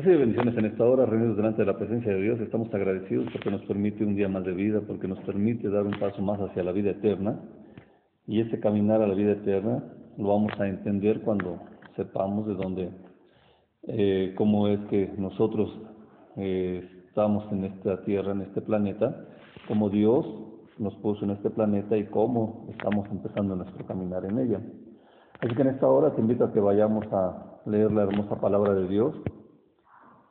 Recibe bendiciones en esta hora, reunidos delante de la presencia de Dios. Estamos agradecidos porque nos permite un día más de vida, porque nos permite dar un paso más hacia la vida eterna. Y ese caminar a la vida eterna lo vamos a entender cuando sepamos de dónde, eh, cómo es que nosotros eh, estamos en esta tierra, en este planeta, cómo Dios nos puso en este planeta y cómo estamos empezando nuestro caminar en ella. Así que en esta hora te invito a que vayamos a leer la hermosa palabra de Dios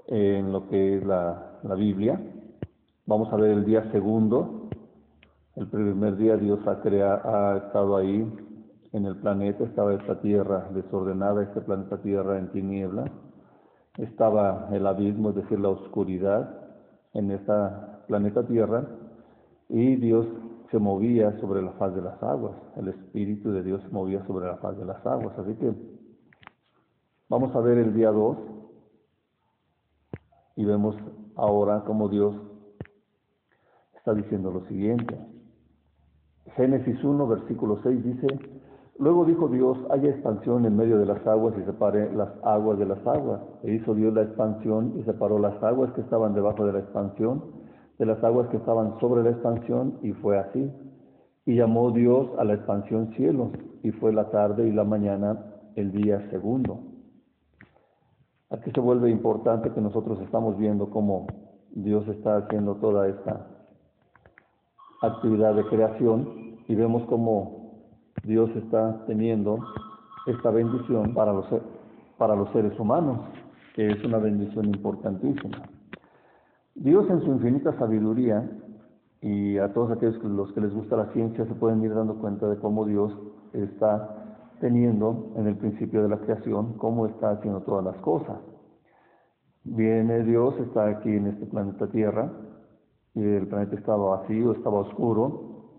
en lo que es la, la Biblia. Vamos a ver el día segundo. El primer día Dios ha, creado, ha estado ahí en el planeta, estaba esta tierra desordenada, este planeta tierra en tiniebla. Estaba el abismo, es decir, la oscuridad en este planeta tierra. Y Dios se movía sobre la faz de las aguas. El Espíritu de Dios se movía sobre la faz de las aguas. Así que vamos a ver el día 2 y vemos ahora cómo Dios está diciendo lo siguiente. Génesis 1, versículo 6 dice, Luego dijo Dios, haya expansión en medio de las aguas y separe las aguas de las aguas. E hizo Dios la expansión y separó las aguas que estaban debajo de la expansión de las aguas que estaban sobre la expansión y fue así. Y llamó Dios a la expansión cielos y fue la tarde y la mañana el día segundo. Aquí se vuelve importante que nosotros estamos viendo cómo Dios está haciendo toda esta actividad de creación y vemos cómo Dios está teniendo esta bendición para los, para los seres humanos, que es una bendición importantísima. Dios en su infinita sabiduría, y a todos aquellos los que les gusta la ciencia se pueden ir dando cuenta de cómo Dios está teniendo en el principio de la creación cómo está haciendo todas las cosas. Viene Dios, está aquí en este planeta Tierra, y el planeta estaba vacío, estaba oscuro.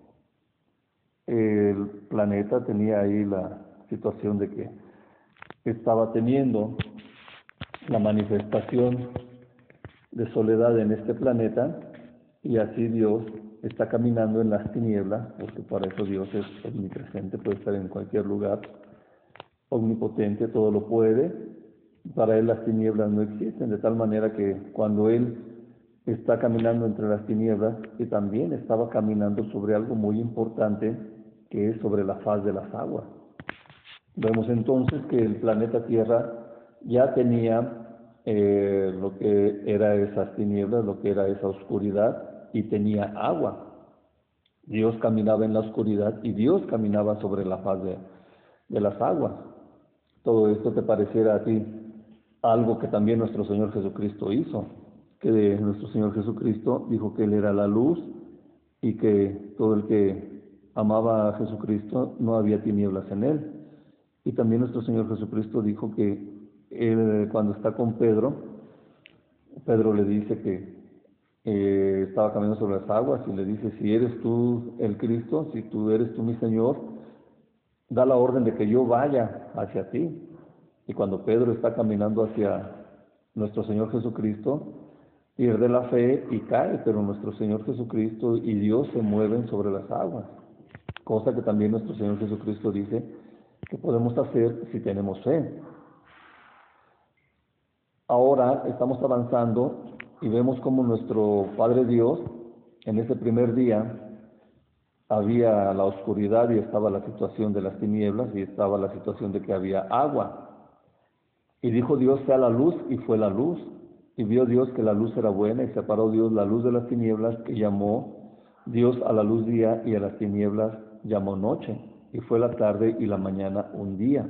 El planeta tenía ahí la situación de que estaba teniendo la manifestación de soledad en este planeta y así Dios está caminando en las tinieblas, porque para eso Dios es omnipresente, puede estar en cualquier lugar, omnipotente, todo lo puede. Para Él las tinieblas no existen, de tal manera que cuando Él está caminando entre las tinieblas, y también estaba caminando sobre algo muy importante, que es sobre la faz de las aguas. Vemos entonces que el planeta Tierra ya tenía eh, lo que era esas tinieblas, lo que era esa oscuridad, y tenía agua. Dios caminaba en la oscuridad y Dios caminaba sobre la faz de, de las aguas. Todo esto te pareciera a ti algo que también nuestro Señor Jesucristo hizo, que nuestro Señor Jesucristo dijo que Él era la luz y que todo el que amaba a Jesucristo no había tinieblas en Él. Y también nuestro Señor Jesucristo dijo que cuando está con Pedro, Pedro le dice que eh, estaba caminando sobre las aguas y le dice, si eres tú el Cristo, si tú eres tú mi Señor, da la orden de que yo vaya hacia ti. Y cuando Pedro está caminando hacia nuestro Señor Jesucristo, pierde la fe y cae, pero nuestro Señor Jesucristo y Dios se mueven sobre las aguas. Cosa que también nuestro Señor Jesucristo dice que podemos hacer si tenemos fe. Ahora estamos avanzando y vemos como nuestro Padre Dios, en ese primer día, había la oscuridad y estaba la situación de las tinieblas y estaba la situación de que había agua. Y dijo Dios sea la luz y fue la luz. Y vio Dios que la luz era buena y separó Dios la luz de las tinieblas y llamó Dios a la luz día y a las tinieblas llamó noche. Y fue la tarde y la mañana un día.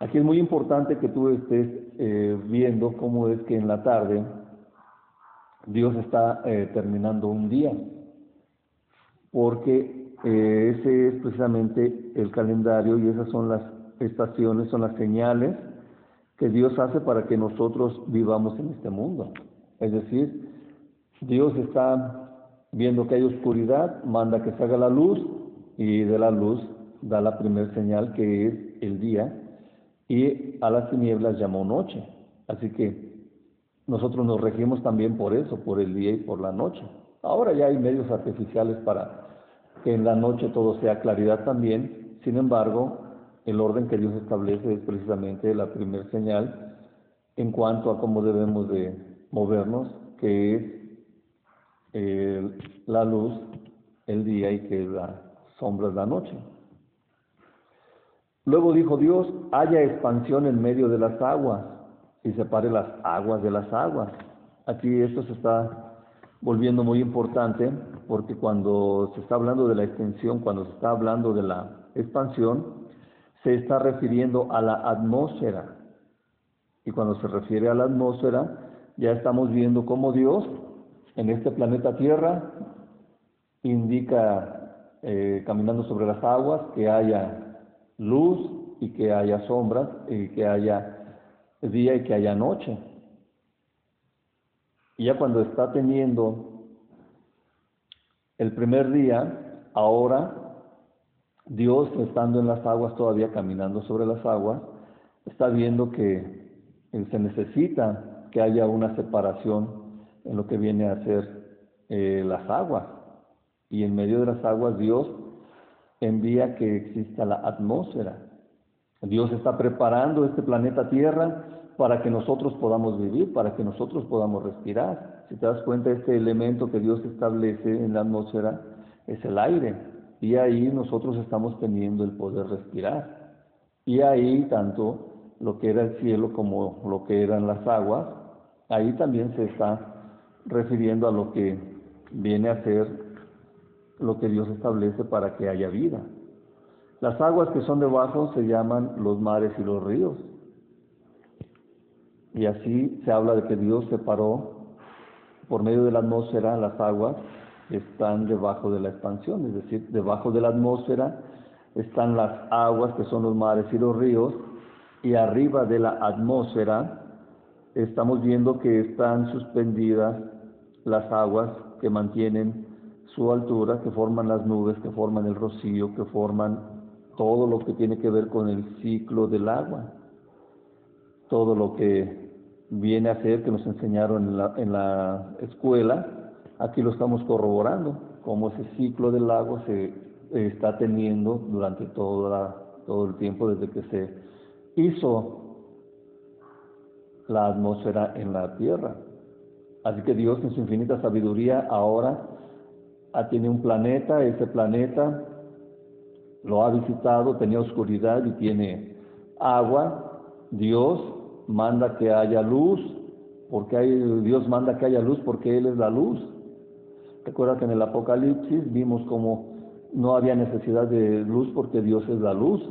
Aquí es muy importante que tú estés eh, viendo cómo es que en la tarde Dios está eh, terminando un día, porque eh, ese es precisamente el calendario y esas son las estaciones, son las señales que Dios hace para que nosotros vivamos en este mundo. Es decir, Dios está viendo que hay oscuridad, manda que se haga la luz y de la luz da la primera señal que es el día y a las tinieblas llamó noche. Así que nosotros nos regimos también por eso, por el día y por la noche. Ahora ya hay medios artificiales para que en la noche todo sea claridad también. Sin embargo, el orden que Dios establece es precisamente la primera señal en cuanto a cómo debemos de movernos, que es eh, la luz el día y que la sombra es la noche. Luego dijo Dios, haya expansión en medio de las aguas y separe las aguas de las aguas. Aquí esto se está volviendo muy importante porque cuando se está hablando de la extensión, cuando se está hablando de la expansión, se está refiriendo a la atmósfera. Y cuando se refiere a la atmósfera, ya estamos viendo cómo Dios en este planeta Tierra indica, eh, caminando sobre las aguas, que haya luz y que haya sombras y que haya día y que haya noche. Y ya cuando está teniendo el primer día, ahora Dios, estando en las aguas, todavía caminando sobre las aguas, está viendo que se necesita que haya una separación en lo que viene a ser eh, las aguas. Y en medio de las aguas Dios envía que exista la atmósfera. Dios está preparando este planeta Tierra para que nosotros podamos vivir, para que nosotros podamos respirar. Si te das cuenta, este elemento que Dios establece en la atmósfera es el aire. Y ahí nosotros estamos teniendo el poder respirar. Y ahí tanto lo que era el cielo como lo que eran las aguas, ahí también se está refiriendo a lo que viene a ser lo que Dios establece para que haya vida. Las aguas que son debajo se llaman los mares y los ríos. Y así se habla de que Dios separó por medio de la atmósfera las aguas que están debajo de la expansión, es decir, debajo de la atmósfera están las aguas que son los mares y los ríos, y arriba de la atmósfera estamos viendo que están suspendidas las aguas que mantienen su altura, que forman las nubes, que forman el rocío, que forman todo lo que tiene que ver con el ciclo del agua, todo lo que viene a ser que nos enseñaron en la, en la escuela, aquí lo estamos corroborando, cómo ese ciclo del agua se está teniendo durante toda todo el tiempo desde que se hizo la atmósfera en la tierra. Así que Dios en su infinita sabiduría ahora tiene un planeta, ese planeta lo ha visitado, tenía oscuridad y tiene agua. Dios manda que haya luz, porque hay, Dios manda que haya luz porque Él es la luz. Recuerda que en el Apocalipsis vimos como no había necesidad de luz porque Dios es la luz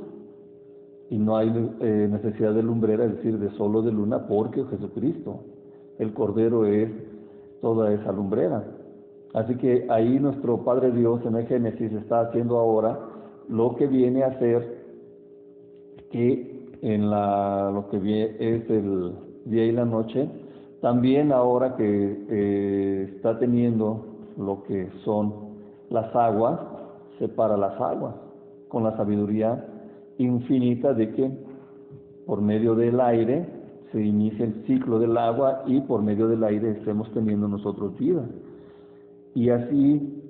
y no hay eh, necesidad de lumbrera, es decir, de solo de luna, porque Jesucristo el Cordero es toda esa lumbrera. Así que ahí nuestro Padre Dios en el Génesis está haciendo ahora lo que viene a ser que en la, lo que es el día y la noche, también ahora que eh, está teniendo lo que son las aguas, separa las aguas con la sabiduría infinita de que por medio del aire se inicia el ciclo del agua y por medio del aire estemos teniendo nosotros vida. Y así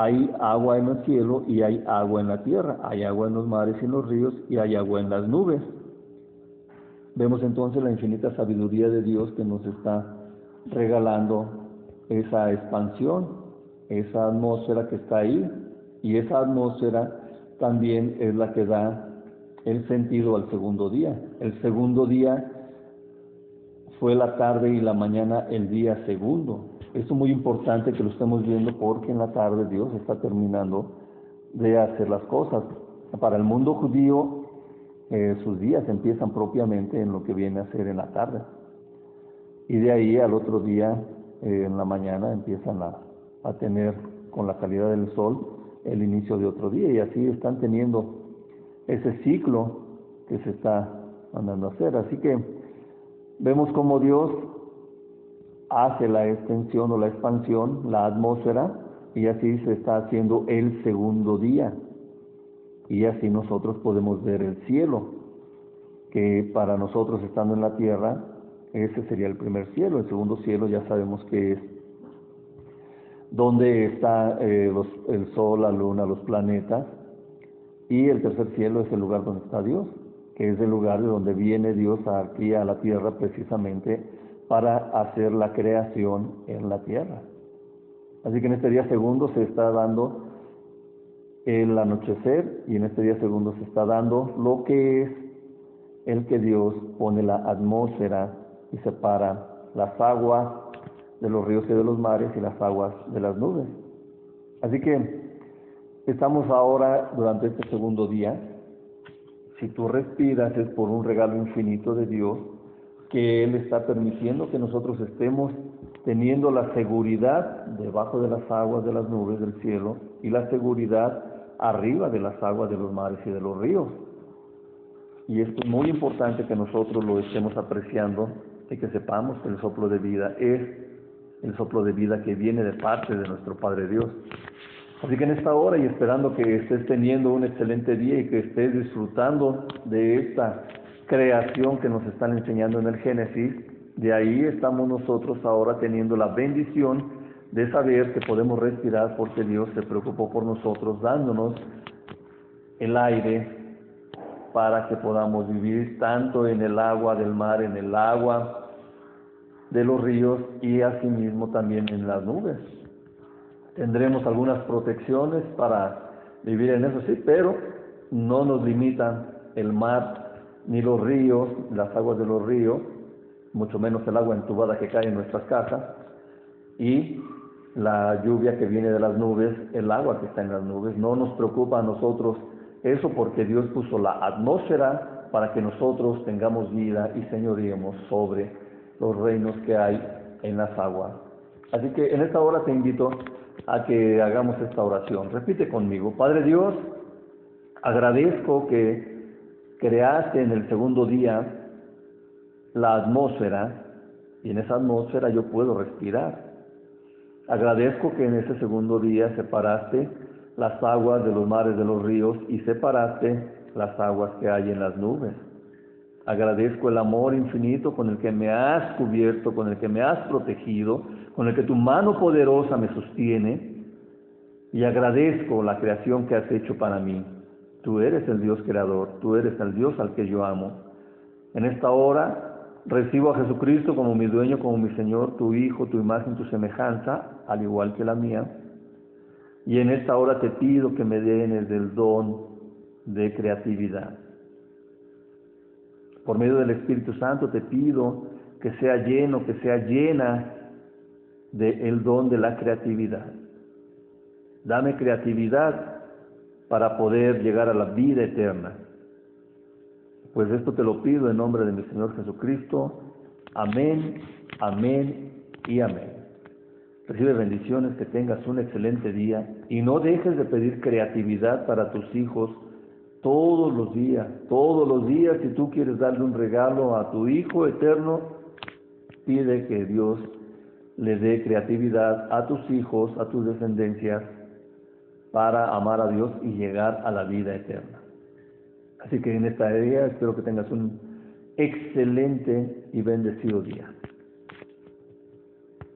hay agua en el cielo y hay agua en la tierra, hay agua en los mares y en los ríos y hay agua en las nubes. Vemos entonces la infinita sabiduría de Dios que nos está regalando esa expansión, esa atmósfera que está ahí y esa atmósfera también es la que da el sentido al segundo día. El segundo día fue la tarde y la mañana el día segundo. Esto es muy importante que lo estemos viendo porque en la tarde Dios está terminando de hacer las cosas. Para el mundo judío, eh, sus días empiezan propiamente en lo que viene a ser en la tarde. Y de ahí al otro día, eh, en la mañana, empiezan a, a tener con la calidad del sol el inicio de otro día. Y así están teniendo ese ciclo que se está mandando a hacer. Así que vemos cómo Dios hace la extensión o la expansión, la atmósfera, y así se está haciendo el segundo día. Y así nosotros podemos ver el cielo, que para nosotros estando en la tierra, ese sería el primer cielo. El segundo cielo ya sabemos que es donde está eh, el sol, la luna, los planetas. Y el tercer cielo es el lugar donde está Dios que es el lugar de donde viene Dios aquí a la tierra precisamente para hacer la creación en la tierra. Así que en este día segundo se está dando el anochecer y en este día segundo se está dando lo que es el que Dios pone la atmósfera y separa las aguas de los ríos y de los mares y las aguas de las nubes. Así que estamos ahora durante este segundo día. Si tú respiras es por un regalo infinito de Dios que Él está permitiendo que nosotros estemos teniendo la seguridad debajo de las aguas de las nubes del cielo y la seguridad arriba de las aguas de los mares y de los ríos. Y esto es muy importante que nosotros lo estemos apreciando y que sepamos que el soplo de vida es el soplo de vida que viene de parte de nuestro Padre Dios. Así que en esta hora y esperando que estés teniendo un excelente día y que estés disfrutando de esta creación que nos están enseñando en el Génesis, de ahí estamos nosotros ahora teniendo la bendición de saber que podemos respirar porque Dios se preocupó por nosotros dándonos el aire para que podamos vivir tanto en el agua del mar, en el agua de los ríos y asimismo también en las nubes. Tendremos algunas protecciones para vivir en eso, sí, pero no nos limitan el mar ni los ríos, las aguas de los ríos, mucho menos el agua entubada que cae en nuestras casas y la lluvia que viene de las nubes, el agua que está en las nubes. No nos preocupa a nosotros eso porque Dios puso la atmósfera para que nosotros tengamos vida y señoríemos sobre los reinos que hay en las aguas. Así que en esta hora te invito a que hagamos esta oración. Repite conmigo, Padre Dios, agradezco que creaste en el segundo día la atmósfera y en esa atmósfera yo puedo respirar. Agradezco que en ese segundo día separaste las aguas de los mares de los ríos y separaste las aguas que hay en las nubes. Agradezco el amor infinito con el que me has cubierto, con el que me has protegido, con el que tu mano poderosa me sostiene. Y agradezco la creación que has hecho para mí. Tú eres el Dios creador, tú eres el Dios al que yo amo. En esta hora Recibo a Jesucristo como mi dueño, como mi Señor, tu Hijo, tu imagen, tu semejanza, al igual que la mía. Y en esta hora te pido que me den del don de creatividad. Por medio del Espíritu Santo te pido que sea lleno, que sea llena del el don de la creatividad. Dame creatividad para poder llegar a la vida eterna. Pues esto te lo pido en nombre de mi Señor Jesucristo. Amén, amén y amén. Recibe bendiciones, que tengas un excelente día y no dejes de pedir creatividad para tus hijos todos los días, todos los días. Si tú quieres darle un regalo a tu Hijo eterno, pide que Dios le dé creatividad a tus hijos, a tus descendencias, para amar a Dios y llegar a la vida eterna. Así que en esta día espero que tengas un excelente y bendecido día.